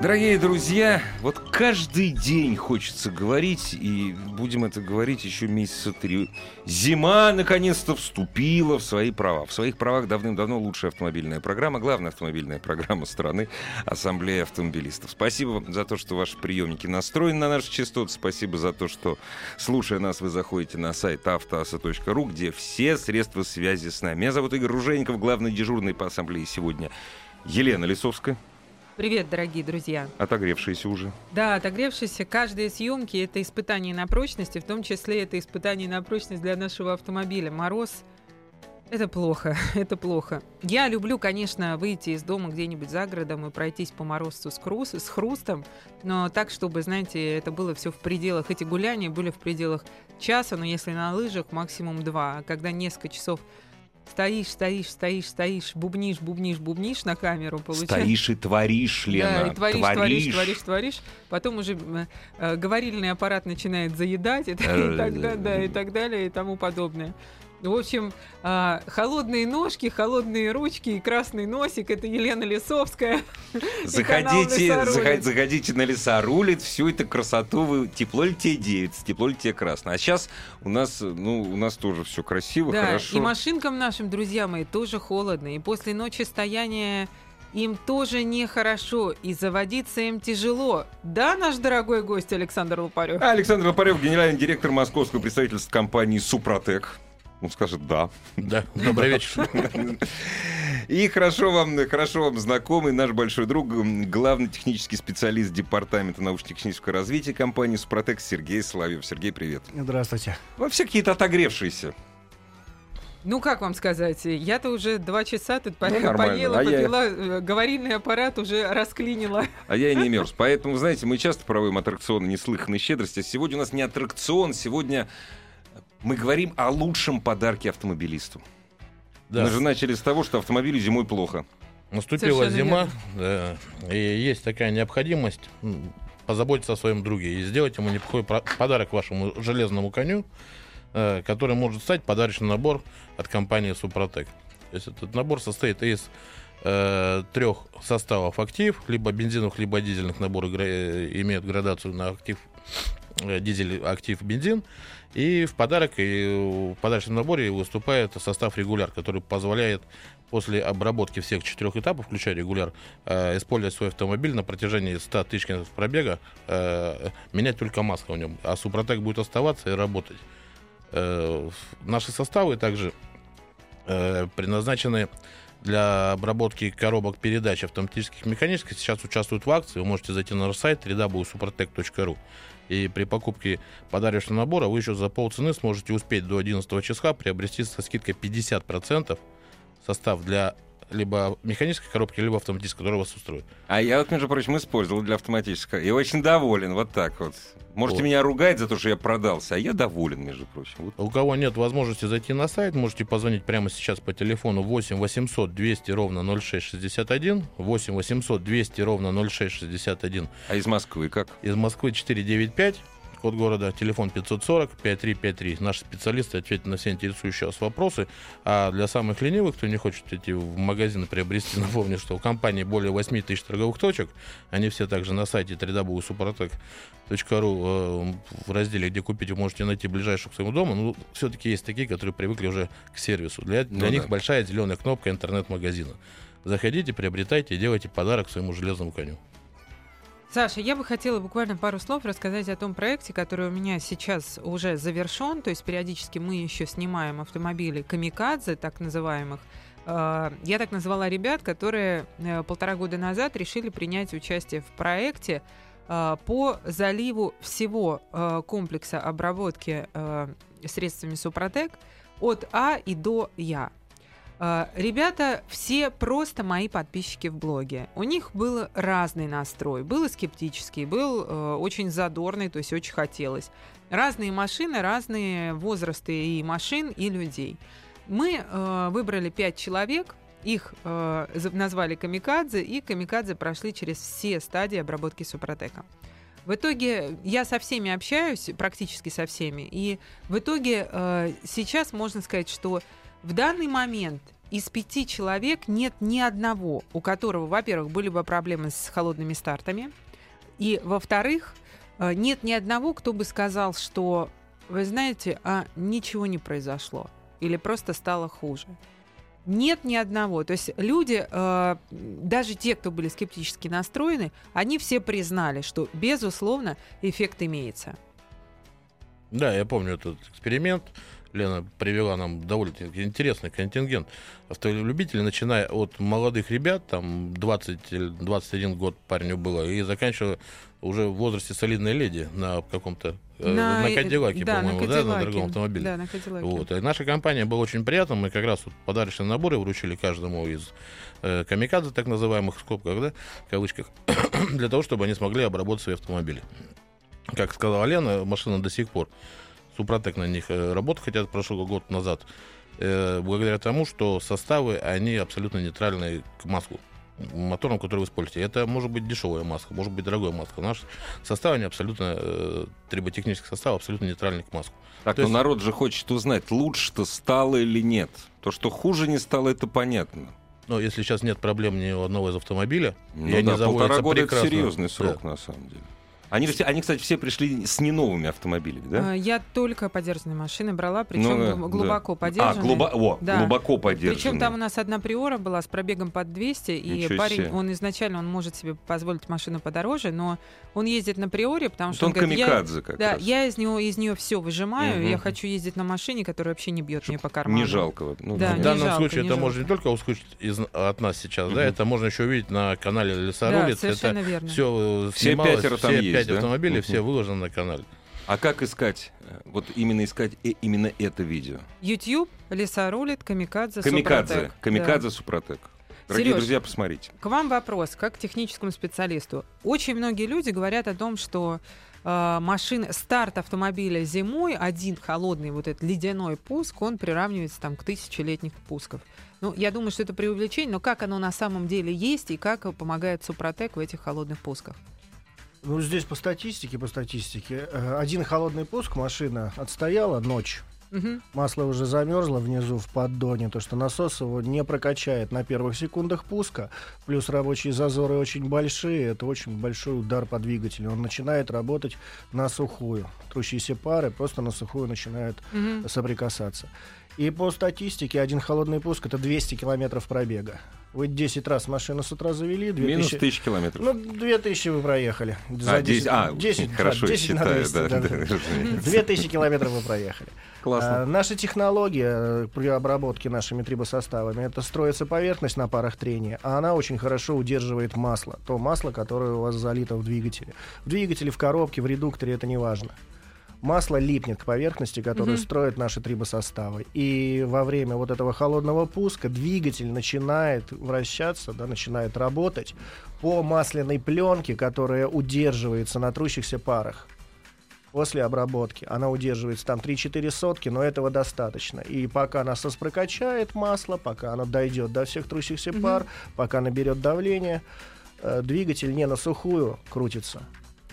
Дорогие друзья, вот каждый день хочется говорить, и будем это говорить еще месяца три. Зима наконец-то вступила в свои права. В своих правах давным-давно лучшая автомобильная программа, главная автомобильная программа страны Ассамблея автомобилистов. Спасибо за то, что ваши приемники настроены на наши частоты. Спасибо за то, что, слушая нас, вы заходите на сайт автоаса.ру, где все средства связи с нами. Меня зовут Игорь Ружейников, главный дежурный по Ассамблее сегодня Елена Лисовская. Привет, дорогие друзья. Отогревшиеся уже. Да, отогревшиеся. Каждые съемки — это испытание на прочность, и в том числе это испытание на прочность для нашего автомобиля. Мороз — это плохо, это плохо. Я люблю, конечно, выйти из дома где-нибудь за городом и пройтись по морозцу с, крус, с хрустом, но так, чтобы, знаете, это было все в пределах. Эти гуляния были в пределах часа, но если на лыжах, максимум два. А когда несколько часов стоишь, стоишь, стоишь, стоишь, бубнишь, бубнишь, бубнишь на камеру, получается. Стоишь и творишь, Лена. Да, и творишь, творишь, творишь, творишь, творишь. Потом уже э, говорильный аппарат начинает заедать и, и, так, да, да, и так далее и тому подобное. В общем, а, холодные ножки, холодные ручки и красный носик. Это Елена Лисовская. Заходите, заходите, заходите на леса рулит. Всю эту красоту вы тепло ли тебе девица, тепло ли тебе красно. А сейчас у нас, ну, у нас тоже все красиво, да, хорошо. И машинкам нашим, друзья мои, тоже холодно. И после ночи стояния им тоже нехорошо, и заводиться им тяжело. Да, наш дорогой гость Александр Лопарев? Александр Лопарев, генеральный директор московского представительства компании «Супротек». Он скажет «да». Да, добрый вечер. И хорошо вам, хорошо вам знакомый наш большой друг, главный технический специалист Департамента научно-технического развития компании «Супротек» Сергей Славьев. Сергей, привет. Здравствуйте. Вы все какие-то отогревшиеся. Ну, как вам сказать, я-то уже два часа тут ну, поела, а попила, я... Э, говорильный аппарат уже расклинила. А я и не мерз. Поэтому, знаете, мы часто проводим аттракционы неслыханной щедрости. Сегодня у нас не аттракцион, сегодня мы говорим о лучшем подарке автомобилисту. Да. Мы же начали с того, что автомобилю зимой плохо. Наступила Совершенно зима, да, и есть такая необходимость позаботиться о своем друге и сделать ему неплохой подарок вашему железному коню, э, который может стать подарочный набор от компании Супротек. То есть этот набор состоит из э, трех составов актив, либо бензиновых, либо дизельных наборы имеют градацию на актив дизель, актив, бензин. И в подарок, и в подарочном наборе выступает состав регуляр, который позволяет после обработки всех четырех этапов, включая регуляр, э, использовать свой автомобиль на протяжении 100 тысяч километров пробега, э, менять только масло в нем, а Супротек будет оставаться и работать. Э, наши составы также э, предназначены для обработки коробок передач автоматических механических. Сейчас участвуют в акции. Вы можете зайти на наш сайт www.suprotec.ru и при покупке подарочного набора вы еще за полцены сможете успеть до 11 числа приобрести со скидкой 50% состав для либо механической коробки, либо автоматической, которая вас устроит. А я вот, между прочим, использовал для автоматической. И очень доволен, вот так вот. Можете вот. меня ругать за то, что я продался, а я доволен, между прочим. Вот. У кого нет возможности зайти на сайт, можете позвонить прямо сейчас по телефону 8 800 200 ровно 0661, 8 800 200 ровно 0661. А из Москвы как? Из Москвы 495 код города, телефон 540-5353. Наши специалисты ответят на все интересующие вас вопросы. А для самых ленивых, кто не хочет идти в магазин и приобрести, напомню, что у компании более 8 тысяч торговых точек. Они все также на сайте www.suprotec.ru э, в разделе, где купить, вы можете найти ближайшую к своему дому. Но все-таки есть такие, которые привыкли уже к сервису. Для, для ну, них да. большая зеленая кнопка интернет-магазина. Заходите, приобретайте и делайте подарок своему железному коню. Саша, я бы хотела буквально пару слов рассказать о том проекте, который у меня сейчас уже завершен. То есть периодически мы еще снимаем автомобили камикадзе, так называемых. А, я так назвала ребят, которые э, полтора года назад решили принять участие в проекте а, по заливу всего э, комплекса обработки средствами Супротек от А и до Я. А, Ребята все просто мои подписчики в блоге. У них был разный настрой. Был и скептический, был э, очень задорный, то есть очень хотелось. Разные машины, разные возрасты и машин, и людей. Мы э, выбрали пять человек, их э, назвали камикадзе, и камикадзе прошли через все стадии обработки супротека. В итоге я со всеми общаюсь, практически со всеми, и в итоге э, сейчас можно сказать, что в данный момент из пяти человек нет ни одного, у которого, во-первых, были бы проблемы с холодными стартами, и, во-вторых, э, нет ни одного, кто бы сказал, что, вы знаете, а ничего не произошло, или просто стало хуже. Нет ни одного. То есть люди, э, даже те, кто были скептически настроены, они все признали, что, безусловно, эффект имеется. Да, я помню этот эксперимент. Лена привела нам довольно интересный контингент автолюбителей, начиная от молодых ребят, там 20 или 21 год парню было, и заканчивая уже в возрасте солидной леди на каком-то э, на, э, Кадиллаке, да, по-моему, да, на Кадиллаке. дорогом автомобиле. Да, на Кадиллаке. Вот. И наша компания была очень приятна. Мы как раз вот подарочные наборы вручили каждому из э, камикадзе, так называемых, в скобках, да, в кавычках, для того, чтобы они смогли обработать свои автомобили. Как сказала Лена, машина до сих пор. Супротек на них э, работает, хотя прошел год назад. э, благодаря тому, что составы, они абсолютно нейтральны к маслу мотором, который вы используете. Это может быть дешевая маска, может быть дорогая маска. Наш состав, они абсолютно, э, триботехнический состав абсолютно нейтральный к маску. Так, То но есть- народ же хочет узнать, лучше-то стало или нет. То, что хуже не стало, это понятно. Но если сейчас нет проблем ни у одного из автомобиля, Ну и они да, заводятся полтора года прекрасно. это серьезный Да. срок, на самом деле. Они, все, они, кстати, все пришли с не новыми автомобилями, да? А, Я только подержанные машины брала, причем Ну, да. глубоко А, подержанные. глубо- о, Да. глубоко поддержанные. Причем там у нас одна приора была с пробегом под 200, и Ничего парень, себе. он изначально он может себе позволить машину подороже, но он ездит на приоре, потому Вот что он он говорит, я, как да, раз. я из него из нее все выжимаю, Мгм. я хочу ездить на машине, которая вообще не бьет мне по карману. Не жалко. Ну, Да, В данном жалко, случае это жалко. можно не только услышать из, от нас сейчас, Мгм. да, это можно еще увидеть на канале Да, Лесорулец. совершенно это верно. все Все снималось, пятеро там все есть, пять да? автомобилей, Мгм. все выложены на канале. А как искать? э, Вот именно искать э, именно это видео. YouTube, лесорулит, камикадзе, Камикадзе. Супротек. Камикадзе Супротек. Дорогие Серёж, друзья, посмотрите. К вам вопрос, как к техническому специалисту. Очень многие люди говорят о том, что э, машины, старт автомобиля зимой, один холодный вот этот ледяной пуск, он приравнивается там к тысячелетних пусков. Ну, я думаю, что это преувеличение, но как оно на самом деле есть и как помогает Супротек в этих холодных пусках? Ну, здесь по статистике, по статистике. э, Один холодный пуск машина отстояла ночь. Мгм. Масло уже замерзло внизу в поддоне, то что насос его не прокачает на первых секундах пуска. Плюс рабочие зазоры очень большие, это очень большой удар по двигателю. Он начинает работать на сухую. Трущиеся пары просто на сухую начинают Мгм. соприкасаться. И по статистике один холодный пуск это 200 километров пробега. Вы 10 раз машину с утра завели, 2000... Минус тысяч километров. Ну, 2000 вы проехали. а, 10, а, 10, хорошо, да, 10 на считаю, 200, да, да, да, да. разумеется. 2000 километров вы проехали. А, Классно. наша технология э, при обработке нашими трибосоставами это строится поверхность на парах трения, а она очень хорошо удерживает масло. То масло, которое у вас залито в двигателе. В двигателе, в коробке, в редукторе это не важно. Масло липнет к поверхности, которую Мгм. строят наши трибосоставы. И во время вот этого холодного пуска двигатель начинает вращаться, да, начинает работать по масляной пленке, которая удерживается на трущихся парах после обработки. Она удерживается там 3-4 сотки, но этого достаточно. И пока насос прокачает масло, пока оно дойдет до всех трущихся пар, пока наберет давление, э, двигатель не на сухую крутится,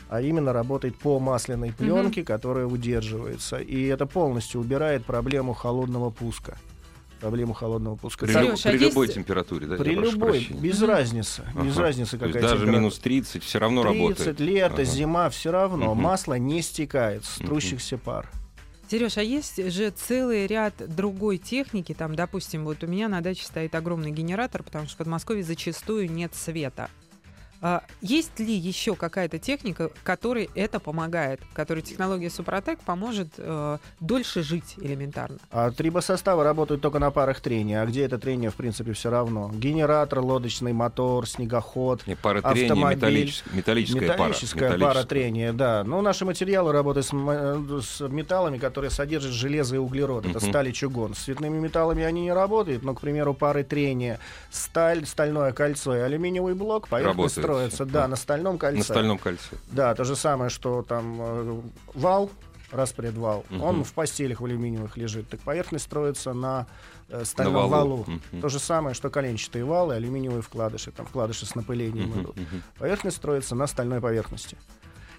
а именно работает по масляной пленке, которая удерживается. И это полностью убирает проблему холодного пуска. Проблему холодного пуска. При, Серёж, а при есть- любой температуре, да? при любой, прощения. без Мгм. разницы, без Ага. разницы То какая есть даже минус 30 все равно 30 работает. лето, Ага. зима, все равно Мгм. масло не стекает с трущихся пар. Сереж, а есть же целый ряд другой техники, там, допустим, вот у меня на даче стоит огромный генератор, потому что в Подмосковье зачастую нет света. А есть ли еще какая-то техника, которой это помогает, которой технология Супротек поможет э, дольше жить элементарно? А трибосоставы работают только на парах трения, а где это трение, в принципе, все равно. Генератор, лодочный мотор, снегоход, Не, пара трения, автомобиль. металлическая, металлическая, Металлическая пара. пара трения, да. Но наши материалы работают с, э, с металлами, которые содержат железо и углерод. Это Мгм. сталь и чугун. С цветными металлами они не работают, но, к примеру, пары трения, сталь, стальное кольцо и алюминиевый блок поверхность Работают. Строится, да, на стальном кольце. На стальном кольце. Да, то же самое, что там э, вал, распредвал, Мгм. он в постелях в алюминиевых лежит. Так поверхность строится на э, стальном На валу. валу. Мгм. То же самое, что коленчатые валы, алюминиевые вкладыши, там вкладыши с напылением Мгм, идут. Поверхность строится на стальной поверхности.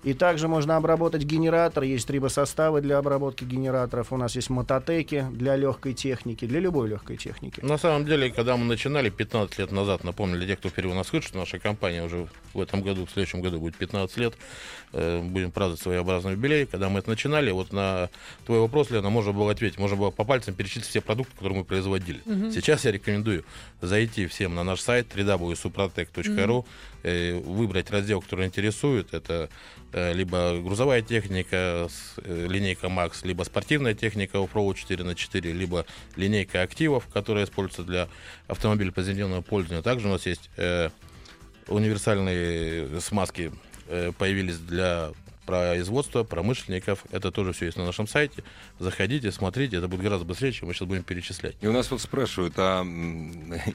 И также можно обработать генератор. Есть трибосоставы для обработки генераторов. У нас есть мототеки для легкой техники, для любой легкой техники. На самом деле, когда мы начинали 15 лет назад, напомню для тех, кто впервые нас слышит, что наша компания уже в этом году, в следующем году будет 15 лет, э, будем праздновать своеобразный юбилей. Когда мы это начинали, вот на твой вопрос, Лена, можно было ответить, можно было по пальцам перечислить все продукты, которые мы производили. Сейчас я рекомендую зайти всем на наш сайт www.suprotec.ru, э, выбрать раздел, который интересует. Это либо грузовая техника, э, линейка Max, либо спортивная техника Offroad 4 на 4 либо линейка активов, которая используется для автомобиля повседневного пользования. Также у нас есть э, универсальные смазки, э, появились для производства промышленников. Это тоже все есть на нашем сайте. Заходите, смотрите, это будет гораздо быстрее, чем мы сейчас будем перечислять. И у нас вот спрашивают, а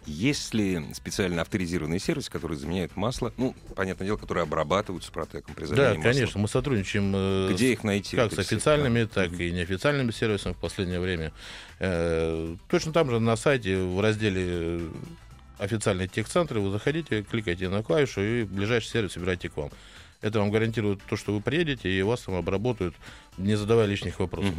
есть ли специально авторизированные сервисы, которые заменяют масло, ну, понятное дело, которые обрабатывают с протеком при Да, масла? конечно, мы сотрудничаем э, Где с- их найти? как с официальными, сервисы? так и неофициальными сервисами в последнее время. Э, Точно там же на сайте в разделе э, официальные техцентры вы заходите, кликаете на клавишу и ближайший сервис выбирайте к вам. Это вам гарантирует то, что вы приедете и вас там обработают, не задавая лишних вопросов.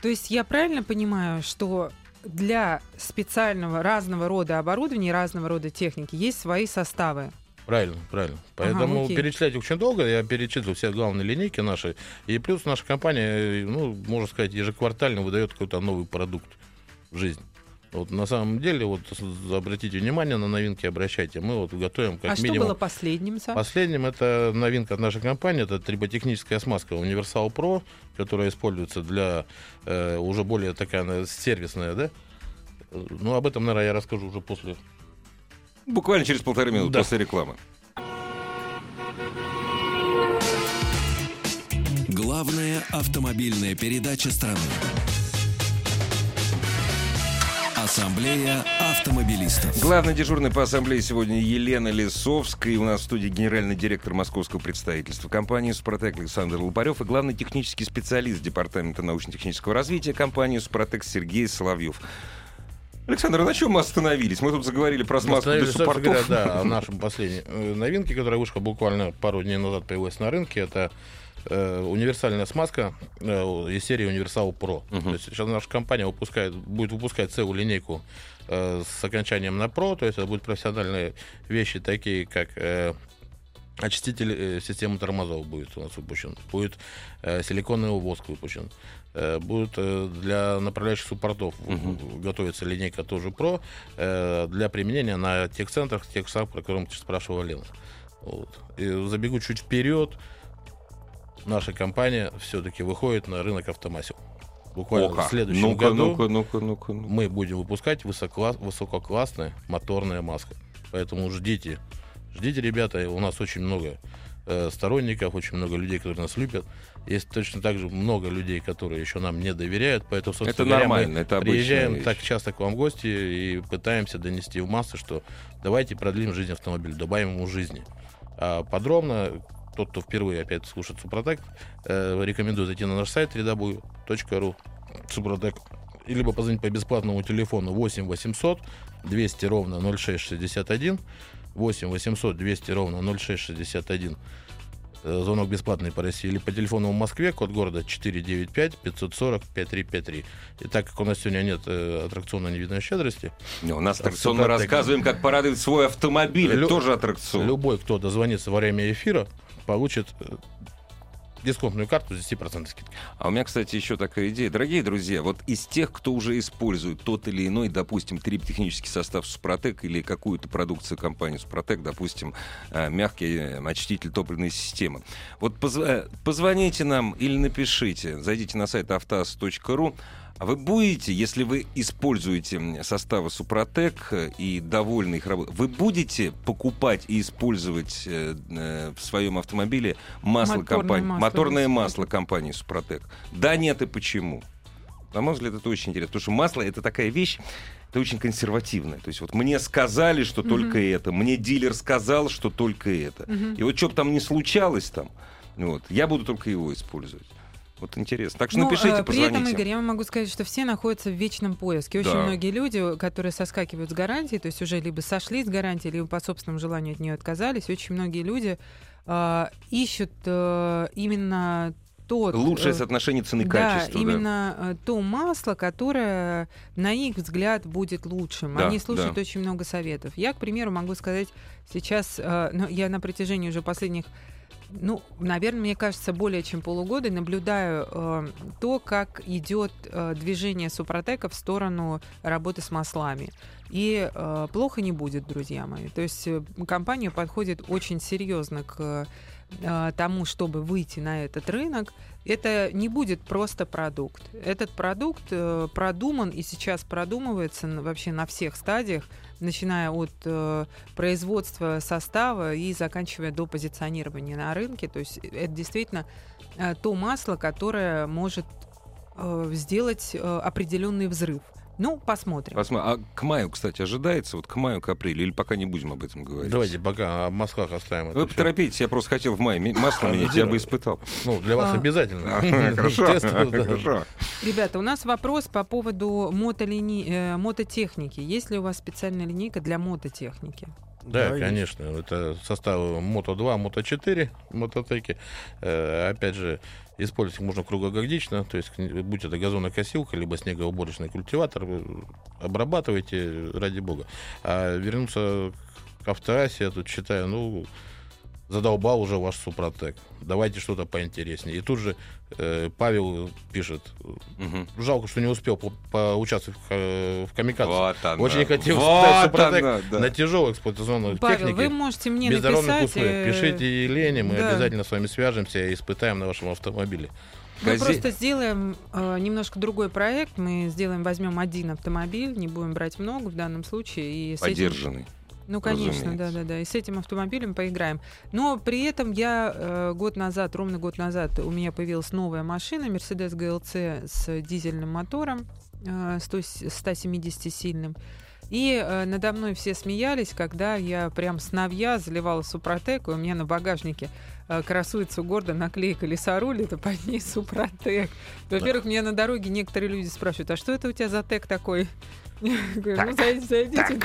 То есть я правильно понимаю, что для специального разного рода оборудования и разного рода техники есть свои составы? Правильно, правильно. Поэтому окей. перечислять очень долго. Я перечислил все главные линейки наши. И плюс наша компания, э, ну, можно сказать, ежеквартально выдает какой-то новый продукт в жизнь. Вот на самом деле, вот обратите внимание на новинки, обращайте. Мы вот готовим как а что минимум. было последним? Саш? Последним это новинка от нашей компании, это триботехническая смазка Universal Pro, которая используется для э, уже более такая она, сервисная, да? Ну, об этом, наверное, я расскажу уже после Буквально через полторы минуты Да. после рекламы. Главная автомобильная передача страны. Ассамблея автомобилистов. Главный дежурный по ассамблее сегодня Елена Лисовская. И у нас в студии генеральный директор московского представительства компании «Супротек» Александр Лупарев и главный технический специалист Департамента научно-технического развития компании «Супротек» Сергей Соловьев. Александр, а на чем мы остановились? Мы тут заговорили про смазку для суппортов. говоря, да, о нашем последней э, новинке, которая вышла буквально пару дней назад, появилась на рынке. Это э, универсальная смазка э, из серии Universal Pro. Мгм. То есть сейчас наша компания выпускает, будет выпускать целую линейку э, с окончанием на Pro. То есть это будут профессиональные вещи, такие как э, очиститель э, системы тормозов будет у нас выпущен. Будет э, силиконовый воск выпущен. Э, будет э, для направляющих суппортов Мгм. готовится линейка тоже Pro э, для применения на тех центрах, тех самых, про которые спрашивала Лена. Вот. И забегу чуть вперед. Наша компания все-таки выходит на рынок автомасел. Буквально Оха. в следующем ну-ка, году ну-ка, ну-ка, ну-ка, ну-ка. мы будем выпускать высокласс- высококлассная моторная маска. Поэтому ждите. Ждите, ребята, у нас очень много э, сторонников, очень много людей, которые нас любят. Есть точно так же много людей, которые еще нам не доверяют, поэтому, собственно Это говоря, нормально, мы это приезжаем вещь. так часто к вам в гости и пытаемся донести в массы, что давайте продлим жизнь автомобиля, добавим ему жизни. А подробно, тот, кто впервые опять слушает Супротек, э, рекомендую зайти на наш сайт www.ru Супротек либо позвонить по бесплатному телефону 8 800 200 ровно 0661 8 800 200 ровно 0661 Э, Звонок бесплатный по России. Или по телефону в Москве, код города 495 540 5353. И так как у нас сегодня нет э, аттракциона невидной щедрости, Не, у нас аттракцион, мы рассказываем, как порадовать свой автомобиль. Лю- тоже аттракцион. любой, кто дозвонится во время эфира, получит э, дисконтную карту с 10% скидки. А у меня, кстати, еще такая идея. Дорогие друзья, вот из тех, кто уже использует тот или иной, допустим, триптехнический состав Супротек или какую-то продукцию компании Супротек, допустим, э, мягкий э, очиститель топливной системы, вот позв- позвоните нам или напишите, зайдите на сайт автоаз.ру, вы будете, если вы используете составы Супротек э, и довольны их работой, вы будете покупать и использовать э, э, в своем автомобиле масло Моторное компании, масло, моторное масло компании Супротек? Да, нет и почему? На мой взгляд, это очень интересно, потому что масло это такая вещь, это очень консервативная. То есть вот мне сказали, что Мгм. только это, мне дилер сказал, что только это. Мгм. И вот что бы там ни случалось там, вот, я буду только его использовать. Вот интересно. Так что Ну, напишите, э, При этом, позвоните. Игорь, я вам могу сказать, что все находятся в вечном поиске. Очень Да. многие люди, которые соскакивают с гарантии, то есть уже либо сошли с гарантии, либо по собственному желанию от нее отказались, очень многие люди э, ищут э, именно тот... Лучшее э, соотношение цены да, качества. да. именно э, то масло, которое, на их взгляд, будет лучшим. Да, Они слушают да. очень много советов. Я, к примеру, могу сказать сейчас, э, ну, я на протяжении уже последних ну, наверное, мне кажется, более чем полугода наблюдаю э, то, как идет э, движение Супротека в сторону работы с маслами. И э, плохо не будет, друзья мои. То есть э, компания подходит очень серьезно к э, тому, чтобы выйти на этот рынок. Это не будет просто продукт. Этот продукт э, продуман и сейчас продумывается вообще на всех стадиях, начиная от э, производства состава и заканчивая до позиционирования на рынке. То есть это действительно э, то масло, которое может э, сделать э, определенный взрыв. Ну, посмотрим. Посма- А к маю, кстати, ожидается, вот к маю, к апрелю, или пока не будем об этом говорить? Давайте пока о маслах оставим. Вы поторопитесь, я просто хотел в мае масло менять, я бы испытал. Ну, для вас А. обязательно. Хорошо. Ребята, у нас вопрос по поводу э, мототехники. Есть ли у вас специальная линейка для мототехники? Да, Да, есть. конечно. Это составы Мото-2, Мото-4 мототеки. Э, опять же, использовать их можно круглогодично. То есть, будь это газонокосилка, либо снегоуборочный культиватор, обрабатывайте, ради бога. А вернуться к автоасе, я тут считаю, ну, задолбал уже ваш Супротек. Давайте что-то поинтереснее. И тут же э, Павел пишет, Мгм. жалко, что не успел по- поучаствовать в, э, в камикадзе. Вот она. Очень хотел Вот испытать Супротек она, да. на тяжелой эксплуатационной Павел, технике. вы можете мне без написать... условий. э, Пишите Елене, мы да. обязательно с вами свяжемся и испытаем на вашем автомобиле. Мы Газе- просто сделаем э, немножко другой проект. Мы сделаем, возьмем один автомобиль, не будем брать много в данном случае. И с этим- Поддержанный. Ну, конечно, да, разумеется. да, да. И с этим автомобилем поиграем. Но при этом я э, год назад, ровно год назад, у меня появилась новая машина Mercedes GLC с дизельным мотором, э, 100 170-сильным. И э, надо мной все смеялись, когда я прям с новья заливала Супротек, и у меня на багажнике красуется гордо наклейка «Лесоруль», это под ней Супротек. Во-первых, меня на дороге некоторые люди спрашивают, а что это у тебя за тек такой? Я говорю, ну, зайдите, зайдите.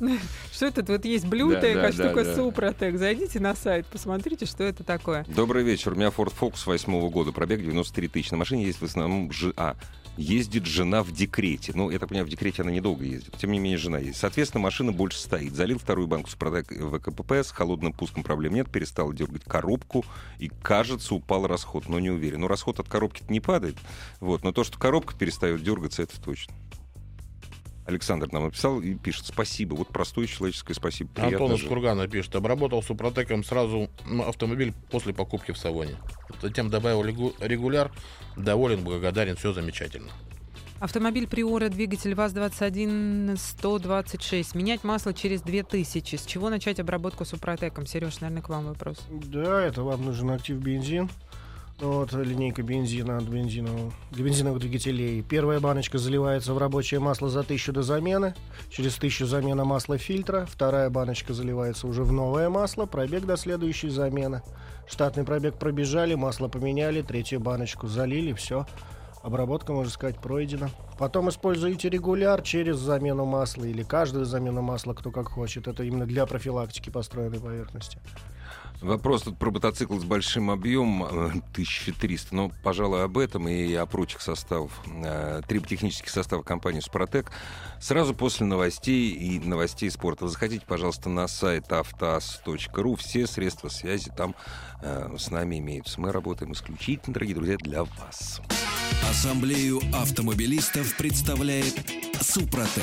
Что это? Вот есть блютек, Да, да, а да, да. Супротек. Зайдите на сайт, посмотрите, что это такое. Добрый вечер. У меня Ford Focus восьмого года, пробег 93 тысячи. На машине есть в основном... Ж... Ездит жена в декрете. Ну, я так понимаю, в декрете она недолго ездит. Тем не менее, жена есть. Соответственно, машина больше стоит. Залил вторую банку Супротек в КПП, с холодным пуском проблем нет, перестал дергать коробку, и, кажется, упал расход, но не уверен. Ну, расход от коробки не падает, вот, но то, что коробка перестает дергаться, это точно. Александр нам написал и пишет спасибо. Вот простое человеческое спасибо. Приятно Антон из. Кургана пишет, обработал Супротеком сразу ну, автомобиль после покупки в салоне. Затем добавил регу- регуляр, доволен, благодарен, все замечательно. Автомобиль Приора, двигатель ВАЗ-21-126. Менять масло через 2000. С чего начать обработку Супротеком? Сереж, наверное, к вам вопрос. Да, это вам нужен актив бензин. Вот линейка бензина от бензинового, для бензиновых двигателей. Первая баночка заливается в рабочее масло за тысячу до замены. Через тысячу замена масла фильтра. Вторая баночка заливается уже в новое масло. Пробег до следующей замены. Штатный пробег пробежали, масло поменяли, третью баночку залили, все. Обработка, можно сказать, пройдена. Потом используете регуляр через замену масла или каждую замену масла, кто как хочет. Это именно для профилактики построенной поверхности. Вопрос тут про мотоцикл с большим объемом 1300. Ну, пожалуй, об этом и о прочих составах. Э, три технических состава компании «Супротек». Сразу после новостей и новостей спорта. Заходите, пожалуйста, на сайт автоаз.ру. Все средства связи там э, с нами имеются. Мы работаем исключительно, дорогие друзья, для вас. Ассамблею автомобилистов представляет «Супротек».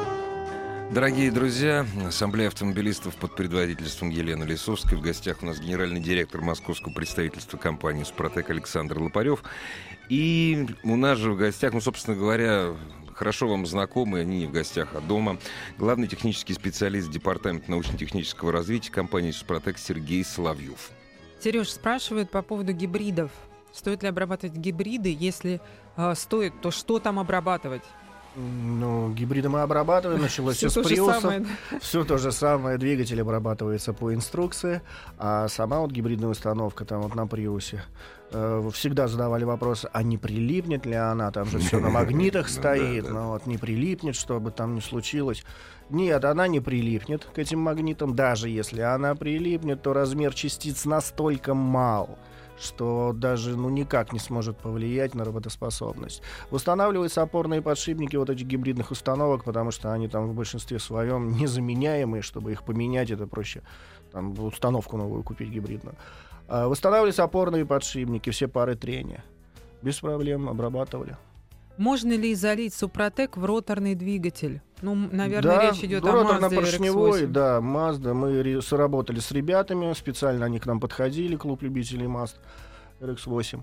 Дорогие друзья, Ассамблея автомобилистов под предводительством Елены Лисовской. В гостях у нас генеральный директор московского представительства компании «Супротек» Александр Лопарев. И у нас же в гостях, ну, собственно говоря, хорошо вам знакомы, они не в гостях, а дома. Главный технический специалист Департамента научно-технического развития компании «Супротек» Сергей Соловьев. Сереж спрашивает по поводу гибридов. Стоит ли обрабатывать гибриды? Если э, стоит, то что там обрабатывать? Ну, гибриды мы обрабатываем, началось все, с приусов. Все то же самое, двигатель обрабатывается по инструкции, а сама вот гибридная установка там вот на приусе. Э, всегда задавали вопрос, а не прилипнет ли она, там же все на магнитах стоит, но вот не прилипнет, чтобы там не случилось. Нет, она не прилипнет к этим магнитам, даже если она прилипнет, то размер частиц настолько мал, что даже ну, никак не сможет повлиять на работоспособность. Устанавливаются опорные подшипники вот этих гибридных установок, потому что они там в большинстве своем незаменяемые, чтобы их поменять, это проще там, установку новую купить гибридную. А, восстанавливаются опорные подшипники, все пары трения. Без проблем обрабатывали. Можно ли залить Супротек в роторный двигатель? Ну, наверное, да, речь идет о Mazda да, Mazda. Мы сработали с ребятами, специально они к нам подходили, клуб любителей Mazda RX-8.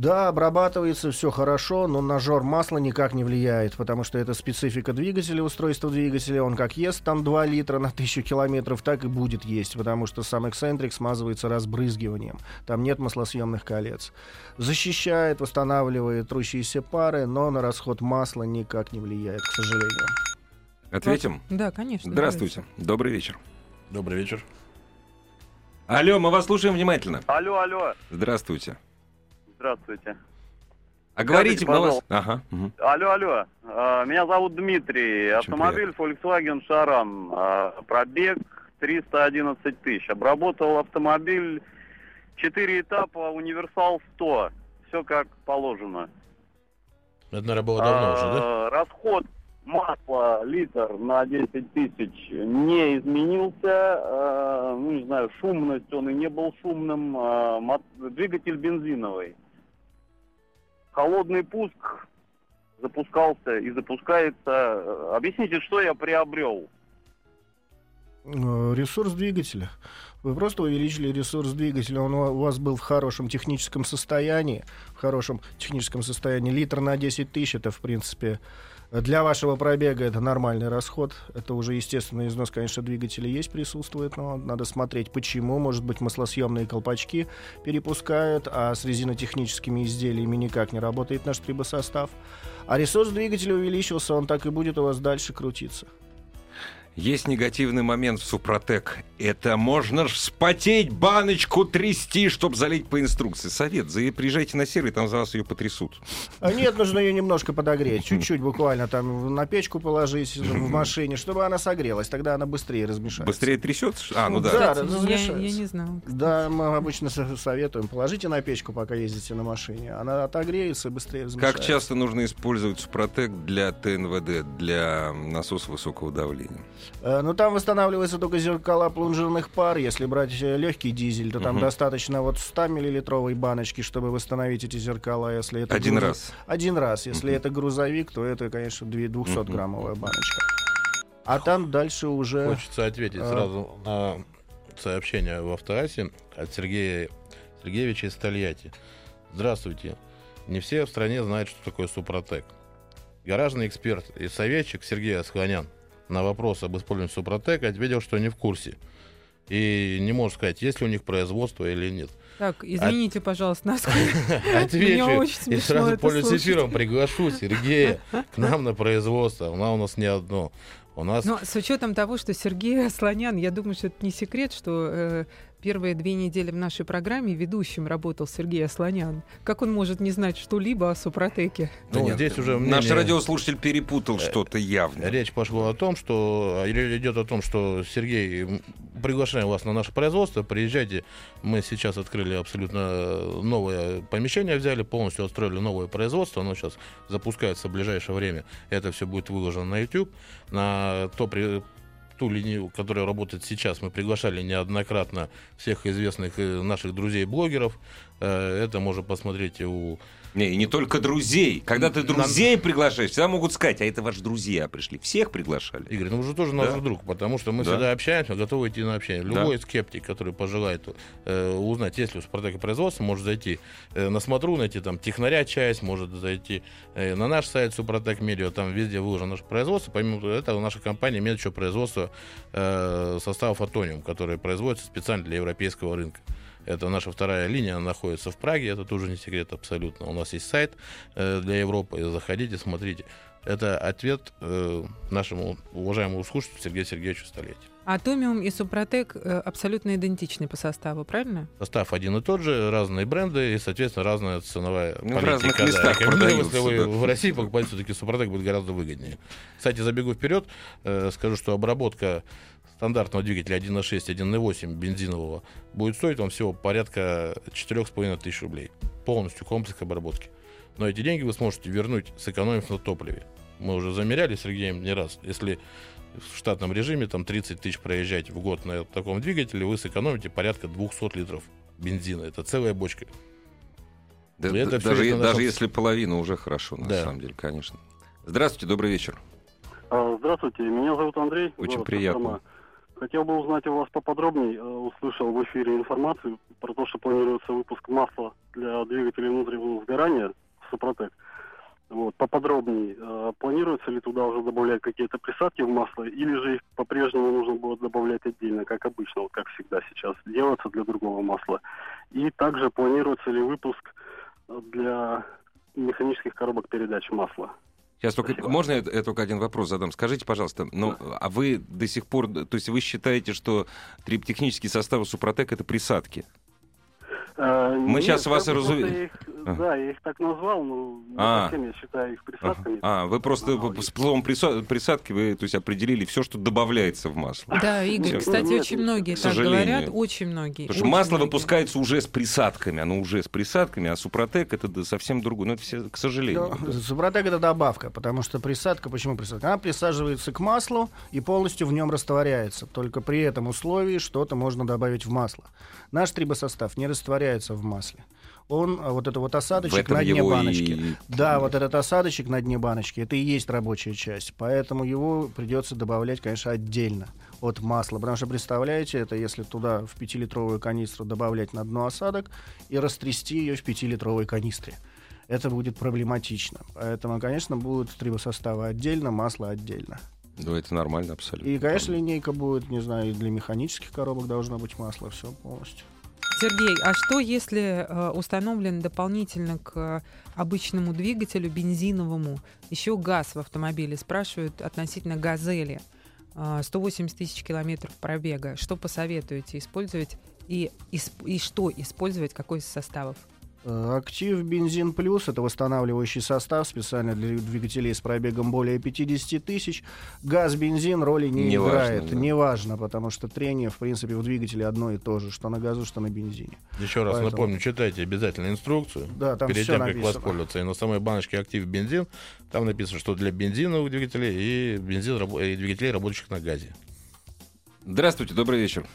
Да, обрабатывается все хорошо, но на жор масла никак не влияет, потому что это специфика двигателя, устройства двигателя. Он как ест там 2 литра на 1000 километров, так и будет есть, потому что сам эксцентрик смазывается разбрызгиванием. Там нет маслосъемных колец. Защищает, восстанавливает трущиеся пары, но на расход масла никак не влияет, к сожалению. Ответим? Да, конечно. Здравствуйте. Добрый вечер. Добрый вечер. Алло, мы вас слушаем внимательно. Алло, алло. Здравствуйте. Здравствуйте. А говорите, пожалуйста. Ага. Угу. Алло, алло. А, меня зовут Дмитрий. Автомобиль Volkswagen Шаран. Пробег 311 тысяч. Обработал автомобиль 4 этапа, универсал 100. Все как положено. Это, наверное, было давно а, уже, да? Расход масла литр на 10 тысяч не изменился. А, ну, не знаю, шумность он и не был шумным. А, двигатель бензиновый холодный пуск запускался и запускается. Объясните, что я приобрел? Э, ресурс двигателя. Вы просто увеличили ресурс двигателя. Он у вас был в хорошем техническом состоянии. В хорошем техническом состоянии. Литр на 10 тысяч это, в принципе, для вашего пробега это нормальный расход. Это уже естественный износ, конечно, двигателя есть, присутствует, но надо смотреть, почему. Может быть, маслосъемные колпачки перепускают, а с резинотехническими изделиями никак не работает наш трибосостав. А ресурс двигателя увеличился, он так и будет у вас дальше крутиться. Есть негативный момент в Супротек. Это можно ж вспотеть, баночку трясти, чтобы залить по инструкции. Совет, за приезжайте на сервис, там за вас ее потрясут. А нет, нужно ее немножко подогреть. Чуть-чуть буквально там на печку положить в машине, чтобы она согрелась. Тогда она быстрее размешается. Быстрее трясется? А, ну да. Да, размешается. Я, я не знал. Да, мы обычно советуем. Положите на печку, пока ездите на машине. Она отогреется и быстрее размешается. Как часто нужно использовать Супротек для ТНВД, для насоса высокого давления? Э, ну, там восстанавливаются только зеркала плунжерных пар. Если брать э, легкий дизель, то там угу. достаточно вот 100 миллилитровой баночки, чтобы восстановить эти зеркала. Если это Один груз... раз? Один раз. Если угу. это грузовик, то это, конечно, 200-граммовая угу. баночка. А там дальше уже... Хочется ответить а... сразу на сообщение в автоасе от Сергея Сергеевича из Тольятти. Здравствуйте. Не все в стране знают, что такое Супротек. Гаражный эксперт и советчик Сергей Асханян на вопрос об использовании Супротека ответил, что не в курсе. И не может сказать, есть ли у них производство или нет. Так, извините, От... пожалуйста, насколько... Отвечу. И сразу эфиром приглашу Сергея к нам на производство. Она у нас не одно. У нас... Но с учетом того, что Сергей Слонян, я думаю, что это не секрет, что э, первые две недели в нашей программе ведущим работал Сергей Асланян. Как он может не знать что-либо о Супротеке? Ну, Нет, здесь уже мнение... Наш радиослушатель перепутал э, что-то явно. Речь пошла о том, что идет о том, что Сергей, приглашаем вас на наше производство, приезжайте. Мы сейчас открыли абсолютно новое помещение, взяли, полностью отстроили новое производство. Оно сейчас запускается в ближайшее время. Это все будет выложено на YouTube. На то при ту линию, которая работает сейчас, мы приглашали неоднократно всех известных э, наших друзей-блогеров. Э, это можно посмотреть у не, и не только друзей. Когда ты друзей Нам... приглашаешь, всегда могут сказать, а это ваши друзья пришли. Всех приглашали. Игорь, ну уже тоже наш да? друг, потому что мы да. всегда общаемся, готовы идти на общение. Любой да. скептик, который пожелает э, узнать, есть ли у Спартака производство, может зайти э, на смотру, найти там технаря часть, может зайти э, на наш сайт Супротек Медиа, там везде выложено наше производство. Помимо этого, наша компания имеет еще производство э, составов Атониум, которые производятся специально для европейского рынка. Это наша вторая линия, она находится в Праге, это тоже не секрет абсолютно. У нас есть сайт э, для Европы, заходите, смотрите. Это ответ э, нашему уважаемому слушателю Сергею Сергеевичу Столетию. Атомиум и Супротек э, абсолютно идентичны по составу, правильно? Состав один и тот же, разные бренды и, соответственно, разная ценовая ну, политика. В разных да. местах да. продаются. Если вы да. в России покупаете, все-таки Супротек будет гораздо выгоднее. Кстати, забегу вперед, э, скажу, что обработка стандартного двигателя 1.6, 1.8 бензинового будет стоить вам всего порядка 4,5 тысяч рублей. Полностью комплекс обработки. Но эти деньги вы сможете вернуть, сэкономив на топливе. Мы уже замеряли с Сергеем не раз. Если в штатном режиме там 30 тысяч проезжать в год на таком двигателе, вы сэкономите порядка 200 литров бензина. Это целая бочка. Да, это даже, нашем... даже если половина уже хорошо, на да. самом деле, конечно. Здравствуйте, добрый вечер. А, здравствуйте, меня зовут Андрей. Очень приятно. Кострома. Хотел бы узнать у вас поподробнее. Э, услышал в эфире информацию про то, что планируется выпуск масла для двигателей внутреннего сгорания Супротек. Вот, поподробнее. Э, планируется ли туда уже добавлять какие-то присадки в масло, или же их по-прежнему нужно будет добавлять отдельно, как обычно, вот как всегда сейчас делается для другого масла. И также планируется ли выпуск для механических коробок передач масла. Сейчас только Спасибо. можно я, я только один вопрос задам? Скажите, пожалуйста, ну, а вы до сих пор, то есть вы считаете, что триптехнический состав Супротек это присадки? А, Мы нет, сейчас вас разумеем. А. Да, я их так назвал, но а. совсем я считаю их присадками. А, вы просто а, с словом присадки вы то есть, определили все, что добавляется в масло. Да, Игорь, кстати, нет, очень многие так говорят, очень многие. Потому что масло многие. выпускается уже с присадками, оно уже с присадками, а Супротек это совсем другое. Но это все, к сожалению. Да. Супротек это добавка, потому что присадка, почему присадка? Она присаживается к маслу и полностью в нем растворяется. Только при этом условии что-то можно добавить в масло. Наш трибосостав не растворяется в масле он а, вот это вот осадочек на дне баночки. И... Да, вот этот осадочек на дне баночки, это и есть рабочая часть. Поэтому его придется добавлять, конечно, отдельно от масла. Потому что, представляете, это если туда в 5-литровую канистру добавлять на дно осадок и растрясти ее в 5-литровой канистре. Это будет проблематично. Поэтому, конечно, будут трибосоставы отдельно, масло отдельно. Да, это нормально абсолютно. И, конечно, линейка будет, не знаю, и для механических коробок должно быть масло, все полностью. Сергей, а что если э, установлен дополнительно к обычному двигателю бензиновому еще газ в автомобиле? Спрашивают относительно газели. Э, 180 тысяч километров пробега. Что посоветуете использовать и, и, и что использовать, какой из составов? Э, актив бензин плюс это восстанавливающий состав специально для двигателей с пробегом более 50 тысяч. Газ бензин роли не, не играет. Важно, да. Неважно, потому что трение в принципе в двигателе одно и то же, что на газу, что на бензине. Еще раз Поэтому... напомню, читайте обязательно инструкцию да, там перед тем, написано. как воспользоваться. И на самой баночке актив бензин там написано, что для бензиновых двигателей и бензин и двигателей, работающих на газе. Здравствуйте, добрый вечер.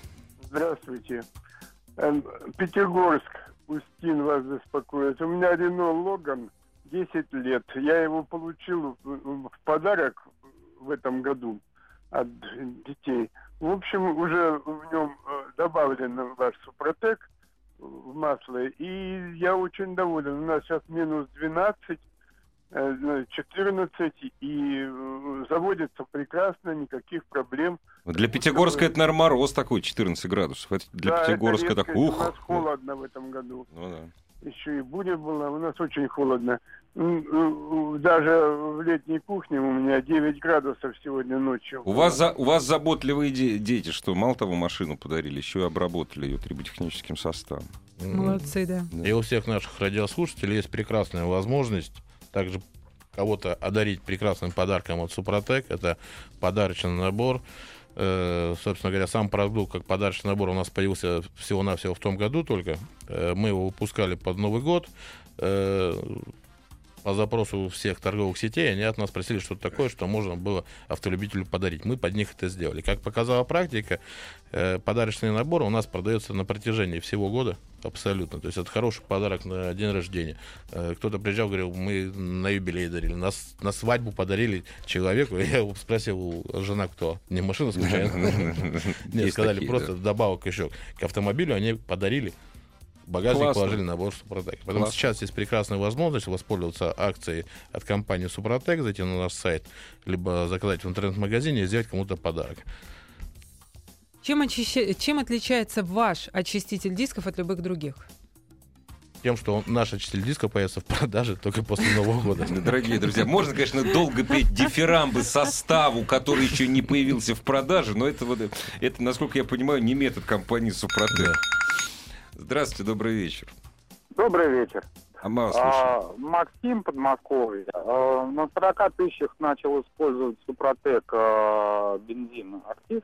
Здравствуйте. Эм, Петербург. Устин вас беспокоит. У меня Рено Логан 10 лет. Я его получил в подарок в этом году от детей. В общем, уже в нем э, добавлен ваш Супротек в масло. И я очень доволен. У нас сейчас минус 12. 14 и э, заводится прекрасно, никаких проблем. Для Пятигорска это, наверное, мороз такой, 14 градусов. Это для да, Пятигорска это так ух. У нас холодно в этом году. Ну, да. Еще и буря была, у нас очень холодно. Даже в летней кухне у меня 9 градусов сегодня ночью. У вас, за, у вас заботливые де- дети, что мало того машину подарили, еще и обработали ее триботехническим составом. Молодцы, да. И у всех наших радиослушателей есть прекрасная возможность также кого-то одарить прекрасным подарком от Супротек. Это подарочный набор. Э, собственно говоря, сам продукт как подарочный набор у нас появился всего-навсего в том году только. Э, мы его выпускали под Новый год. По запросу всех торговых сетей, они от нас просили что-то такое, что можно было автолюбителю подарить. Мы под них это сделали. Как показала практика, э, подарочный набор у нас продается на протяжении всего года абсолютно. То есть это хороший подарок на день рождения. Э, кто-то приезжал, говорил, мы на юбилей дарили, нас на свадьбу подарили человеку. Я спросил, жена кто? Не машина случайно? Нет, сказали просто добавок еще к автомобилю, они подарили багажник Классно. положили на борт Супротек. Поэтому Классно. сейчас есть прекрасная возможность воспользоваться акцией от компании Супротек, зайти на наш сайт, либо заказать в интернет-магазине и сделать кому-то подарок. Чем, очища... Чем отличается ваш очиститель дисков от любых других? тем, что наш очиститель диска появится в продаже только после Нового года. Дорогие друзья, можно, конечно, долго петь дифирамбы составу, который еще не появился в продаже, но это, вот, это насколько я понимаю, не метод компании Супротек. Здравствуйте, добрый вечер. Добрый вечер. А, а, Максим Подмосковье. А, на 40 тысячах начал использовать Супротек а, бензин актив.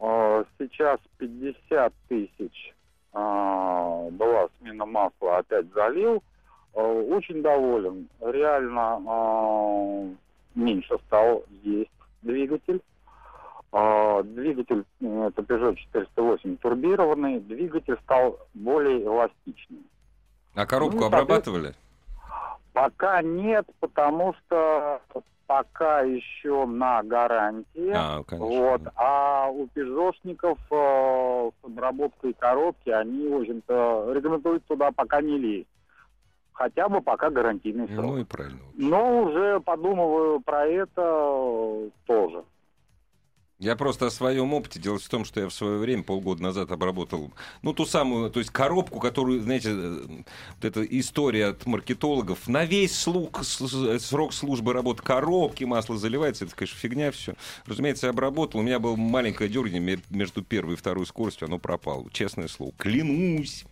А, сейчас 50 тысяч а, была смена масла, опять залил. А, очень доволен. Реально а, меньше стал есть двигатель. А, двигатель, это Peugeot 408 турбированный, двигатель стал более эластичным. А коробку ну, обрабатывали? Пока нет, потому что пока еще на гарантии. А, конечно. Вот, а у пежошников э, с обработкой коробки, они, в общем-то, рекомендуют туда пока не лезть. Хотя бы пока гарантийный срок. Ну и правильно. Но уже подумываю про это тоже. Я просто о своем опыте. Дело в том, что я в свое время, полгода назад, обработал, ну, ту самую, то есть коробку, которую, знаете, вот эта история от маркетологов, на весь слуг, срок службы работы коробки, масло заливается, это, конечно, фигня все. Разумеется, я обработал, у меня было маленькое дергание между первой и второй скоростью, оно пропало, честное слово. Клянусь.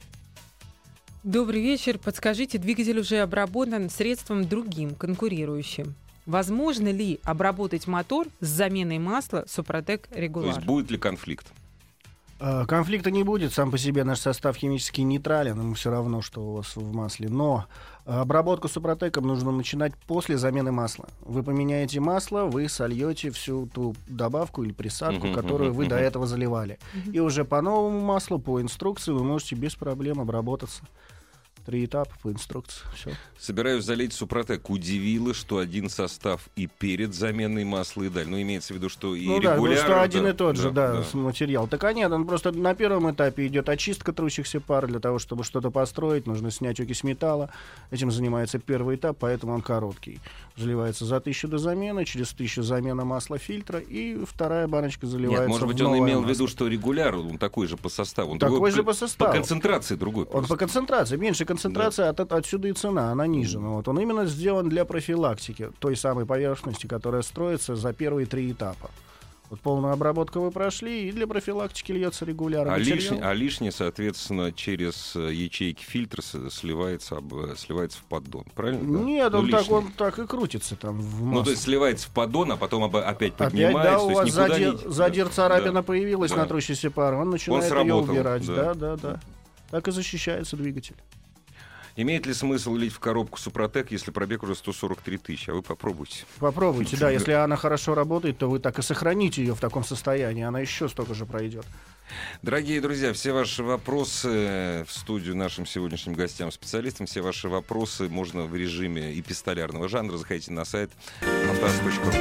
Добрый вечер. Подскажите, двигатель уже обработан средством другим, конкурирующим. Возможно ли обработать мотор с заменой масла Супротек регулар? То есть будет ли конфликт? Э, конфликта не будет, сам по себе наш состав химически нейтрален, ему все равно, что у вас в масле. Но обработку супротеком нужно начинать после замены масла. Вы поменяете масло, вы сольете всю ту добавку или присадку, которую вы до этого заливали. И уже по новому маслу, по инструкции вы можете без проблем обработаться. Три этапа по инструкции. Все. Собираюсь залить Супротек. Удивило, что один состав и перед заменой масла и даль. Ну, имеется в виду, что и ну, регулярно... Да, что один да, и тот да, же, да, да, материал. Так а нет, он просто на первом этапе идет очистка трущихся пар. Для того, чтобы что-то построить, нужно снять окись металла. Этим занимается первый этап, поэтому он короткий. Заливается за тысячу до замены, через тысячу замена масла фильтра, и вторая баночка заливается Нет, может быть, он имел в виду, что регуляр, он такой же по составу. Он такой другой, же по составу. По концентрации другой. Он по концентрации, меньше концентрации концентрация, да. от, отсюда и цена, она ниже. Ну, вот. Он именно сделан для профилактики той самой поверхности, которая строится за первые три этапа. Вот полную обработку вы прошли, и для профилактики льется регулярно. А лишнее, а лишнее, соответственно, через э, ячейки фильтра сливается, об, сливается в поддон, правильно? Нет, да? он, ну, так, он так и крутится там в масло. Ну, то есть сливается в поддон, а потом опять поднимается. Опять, да, у вас задир, не... задир царапина да. появилась да. на трущейся пар, он начинает он ее убирать. Да. да, да, да. Так и защищается двигатель. Имеет ли смысл лить в коробку Супротек, если пробег уже 143 тысячи? А вы попробуйте. Попробуйте, да. Если она хорошо работает, то вы так и сохраните ее в таком состоянии. Она еще столько же пройдет. Дорогие друзья, все ваши вопросы в студию нашим сегодняшним гостям, специалистам, все ваши вопросы можно в режиме эпистолярного жанра. Заходите на сайт автоаз.ру.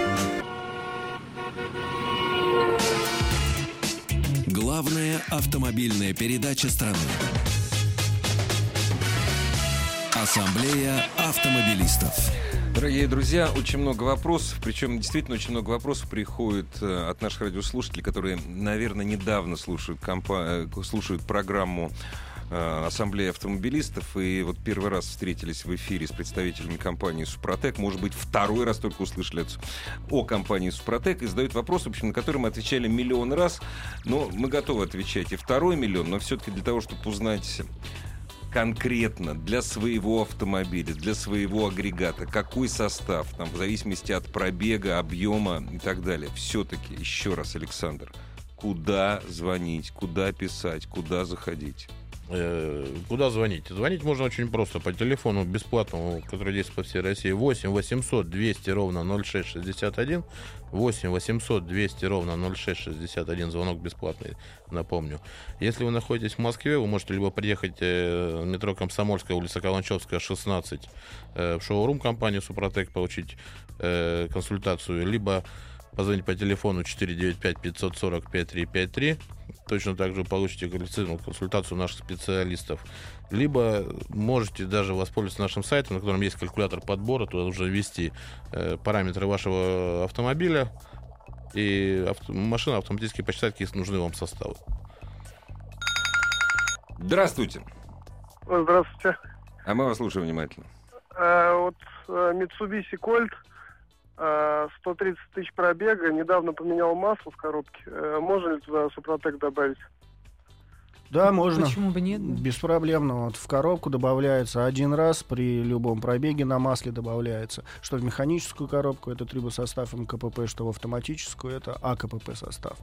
Главная автомобильная передача страны. Ассамблея автомобилистов. Дорогие друзья, очень много вопросов, причем действительно очень много вопросов приходит э, от наших радиослушателей, которые, наверное, недавно слушают, компа- э, слушают программу э, Ассамблея автомобилистов, и вот первый раз встретились в эфире с представителями компании «Супротек», может быть, второй раз только услышали о компании «Супротек», и задают вопрос, в общем, на который мы отвечали миллион раз, но мы готовы отвечать и второй миллион, но все-таки для того, чтобы узнать конкретно для своего автомобиля, для своего агрегата, какой состав, там, в зависимости от пробега, объема и так далее. Все-таки, еще раз, Александр, куда звонить, куда писать, куда заходить? Э, куда звонить? Звонить можно очень просто по телефону бесплатному, который действует по всей России. 8 800 200 ровно 0661. 8 800 200 ровно 0661. Звонок бесплатный, напомню. Если вы находитесь в Москве, вы можете либо приехать э, в метро Комсомольская, улица Каланчевская, 16, э, в шоурум компании Супротек, получить консультацию, либо позвонить по телефону 495 540 5353 точно так же получите квалифицированную консультацию наших специалистов. Либо можете даже воспользоваться нашим сайтом, на котором есть калькулятор подбора, туда нужно ввести э, параметры вашего автомобиля, и авто, машина автоматически посчитает, какие нужны вам составы. Здравствуйте. Здравствуйте. А мы вас слушаем внимательно. А, вот э, Mitsubishi Colt 130 а, тысяч пробега, недавно поменял масло в коробке. Э, можно ли туда Супротек добавить? Да, можно. Почему бы нет? Без проблем. Вот в коробку добавляется один раз при любом пробеге на масле добавляется. Что в механическую коробку это трибосостав МКПП, что в автоматическую это АКПП состав.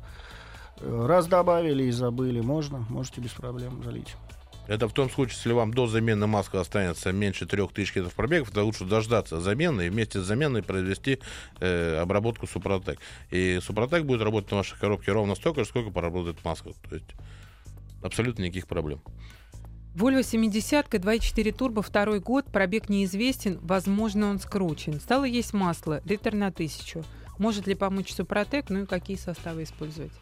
Э, раз добавили и забыли, можно, можете без проблем залить. Это в том случае, если вам до замены маска останется меньше 3000 километров пробегов, то лучше дождаться замены и вместе с заменой произвести э, обработку Супротек. И Супротек будет работать на вашей коробке ровно столько же, сколько поработает маска. То есть абсолютно никаких проблем. Volvo 70 2.4 турбо, второй год, пробег неизвестен, возможно, он скручен. Стало есть масло, литр на тысячу. Может ли помочь Супротек, ну и какие составы использовать?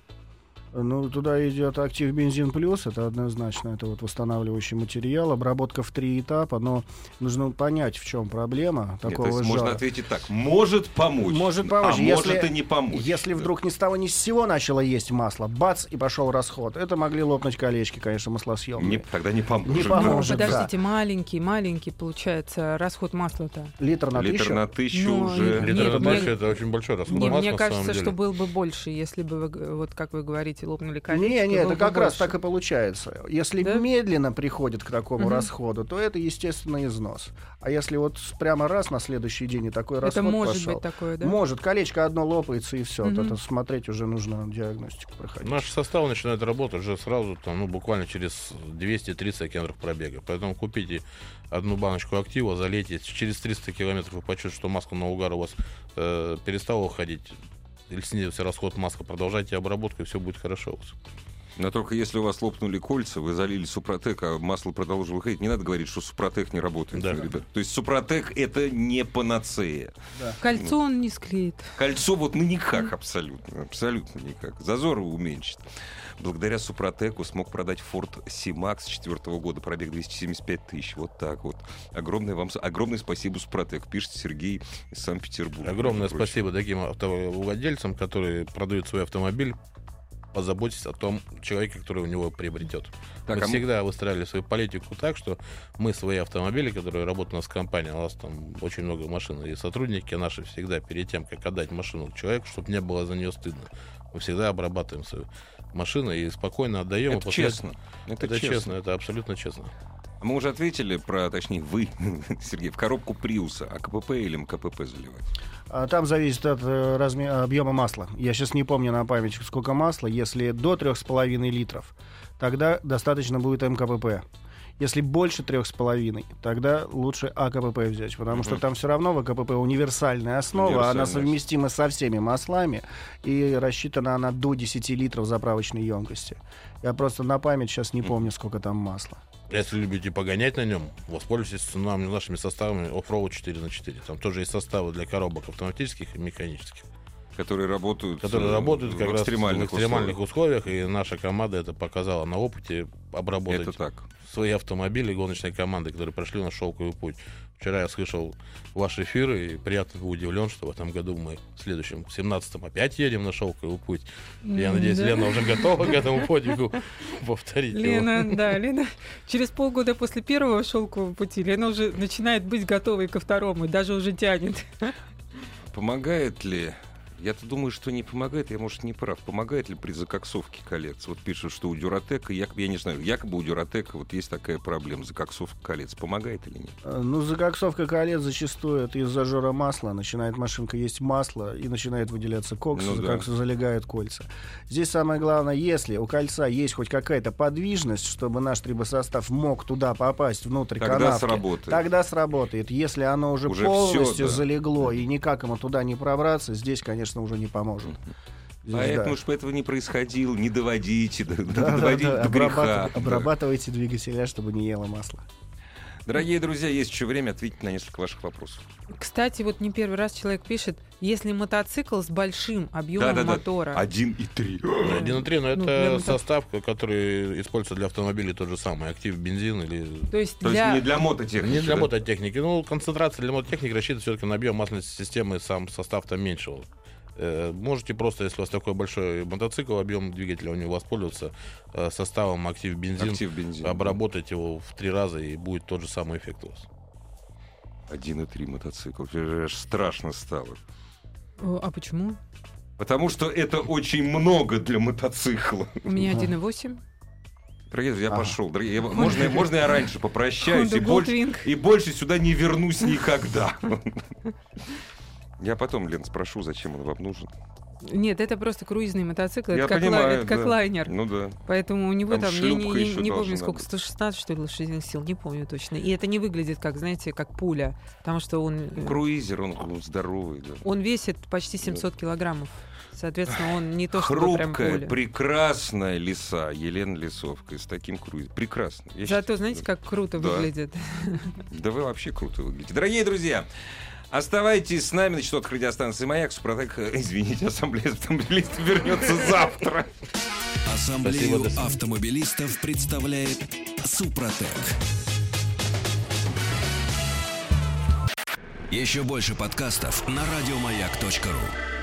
Ну, туда идет актив бензин плюс, это однозначно, это вот восстанавливающий материал, обработка в три этапа, но нужно понять, в чем проблема такого Нет, то есть можно ответить так, может помочь, может помочь, а если, может и не помочь. Если вдруг ни с того ни с сего начало есть масло, бац, и пошел расход, это могли лопнуть колечки, конечно, маслосъемные. Не, тогда не поможет. Не поможет, Подождите, да. маленький, маленький, получается, расход масла-то. Литр на Литр тысячу? на тысячу Ну, уже. нет, Литр на мне- тысячу это очень большой расход Не, масла, мне на кажется, что был бы больше, если бы, вы, вот как вы говорите, лопнули колечки. Не, не, это как раз больше. так и получается. Если Да? медленно приходит к такому Мгм. расходу, то это, естественно, износ. А если вот прямо раз на следующий день и такой Это расход может пошел, быть такое, да? Может, колечко одно лопается и все. Мгм. Это смотреть уже нужно диагностику проходить. Наш состав начинает работать уже сразу, там, ну, буквально через 230 километров пробега. Поэтому купите одну баночку актива, залейте. Через 300 километров вы почувствуете, что маска на угар у вас э, перестала уходить. Или снизился расход маска, продолжайте обработку, и все будет хорошо у вас. Но только если у вас лопнули кольца, вы залили Супротек, а масло продолжило выходить, не надо говорить, что Супротек не работает. Да. ребят. То есть Супротек это не панацея. Кольцо он не склеит. Кольцо вот ну никак абсолютно, абсолютно никак. Зазор уменьшит. Благодаря Супротеку смог продать Ford C-Max четвертого года, пробег 275 тысяч. Вот так вот. Огромное вам, огромное спасибо Супротек, пишет Сергей из Санкт-Петербурга. Огромное спасибо таким автовладельцам, которые продают свой автомобиль. Позаботьтесь о том человеке, который у него приобретет. Так, мы а мы- всегда выстраивали свою политику так, что мы свои автомобили, которые работают у нас в компании, у нас там очень много машин, и сотрудники наши всегда перед тем, как отдать машину человеку, чтобы не было за нее стыдно, мы всегда обрабатываем свою машину и спокойно отдаем. Это после честно. Это, Это честно. честно, это абсолютно честно. А Мы уже ответили про, точнее, вы, Сергей, в коробку Приуса, а КПП или МКПП заливать? А там зависит от э, разме- объема масла. Я сейчас не помню на память, сколько масла. Если до 3,5 литров, тогда достаточно будет МКПП. Если больше 3,5, тогда лучше АКПП взять, потому что Мгм. там все равно в АКПП универсальная основа, она Универсальная. совместима со всеми маслами и рассчитана она до 10 литров заправочной емкости. Я просто на память сейчас не помню, сколько там масла. Если любите погонять на нем, воспользуйтесь нашими составами Offroad 4 на 4. Там тоже есть составы для коробок автоматических и механических. Которые работают, которые э, работают как в экстремальных, раз в экстремальных условиях. условиях. И наша команда это показала на опыте обработать это так. свои автомобили гоночной команды, которые прошли на шелковый путь. Вчера я слышал ваш эфир и приятно был удивлен, что в этом году мы в следующем, в 17-м опять едем на шелковый путь. Я надеюсь, да. Лена уже готова к этому подвигу повторить Лена, его. да, Лена через полгода после первого шелкового пути Лена уже начинает быть готовой ко второму и даже уже тянет. Помогает ли я-то думаю, что не помогает, я, может, не прав. Помогает ли при закоксовке колец? Вот пишут, что у Дюратека, якобы, я не знаю, якобы у Дюратека вот есть такая проблема, закоксовка колец. Помогает или нет? Э, ну, закоксовка колец зачастую это из-за жора масла. Начинает машинка есть масло и начинает выделяться кокс, ну, да. залегают кольца. Здесь самое главное, если у кольца есть хоть какая-то подвижность, чтобы наш трибосостав мог туда попасть, внутрь тогда канавки, сработает. тогда сработает. Если оно уже, уже полностью все, да. залегло и никак ему туда не пробраться, здесь, конечно, конечно, уже не поможет. Здесь, Поэтому, да. чтобы этого не происходило, не доводите, да, да, доводите да, да. до греха. Обрабатывайте да. двигателя, чтобы не ело масло. Дорогие друзья, есть еще время ответить на несколько ваших вопросов. Кстати, вот не первый раз человек пишет, если мотоцикл с большим объемом да, да, мотора. Да. 1,3. 1,3, но ну, это ну, состав, который используется для автомобилей тот же самый, актив бензин или... То есть, То для... есть не для мототехники. Не для да? мототехники. Ну, концентрация для мототехники рассчитывается все-таки на объем масляной системы, сам состав там меньше. Э, можете просто, если у вас такой большой мотоцикл, объем двигателя у него воспользоваться э, составом актив бензин, актив бензин обработать да. его в три раза, и будет тот же самый эффект у вас. 1,3 мотоцикл. Аж страшно стало. А почему? Потому что это очень много для мотоцикла. У меня 1,8. Дорогие друзья, я а. пошел. Дорогие, я, можно, можно я раньше попрощаюсь и больше, и больше сюда не вернусь никогда. Я потом, Лен, спрошу, зачем он вам нужен. Нет, это просто круизный мотоцикл, это, как, понимаю, ла- это как лайнер. Ну да. Поэтому у него там, там я не, не, не помню сколько, 116 что ли лошадиных сил, не помню точно. И это не выглядит как, знаете, как пуля, потому что он... Э, Круизер, он, он здоровый, да. Он весит почти 700 да. килограммов. Соответственно, он не то, что Хрупкая, прям пуля. прекрасная лиса Елена Лисовка с таким круизом. Прекрасно. Я Зато считаю, знаете, как круто да. выглядит. Да вы вообще круто выглядите. Дорогие друзья, Оставайтесь с нами. Значит, от радиостанции «Маяк». Супротек, извините, ассамблея автомобилистов вернется завтра. Ассамблею автомобилистов представляет Супротек. Еще больше подкастов на радиомаяк.ру